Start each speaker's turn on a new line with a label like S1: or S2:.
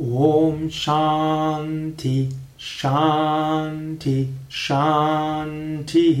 S1: ॐ शान्ति शान्ति शान्तिः।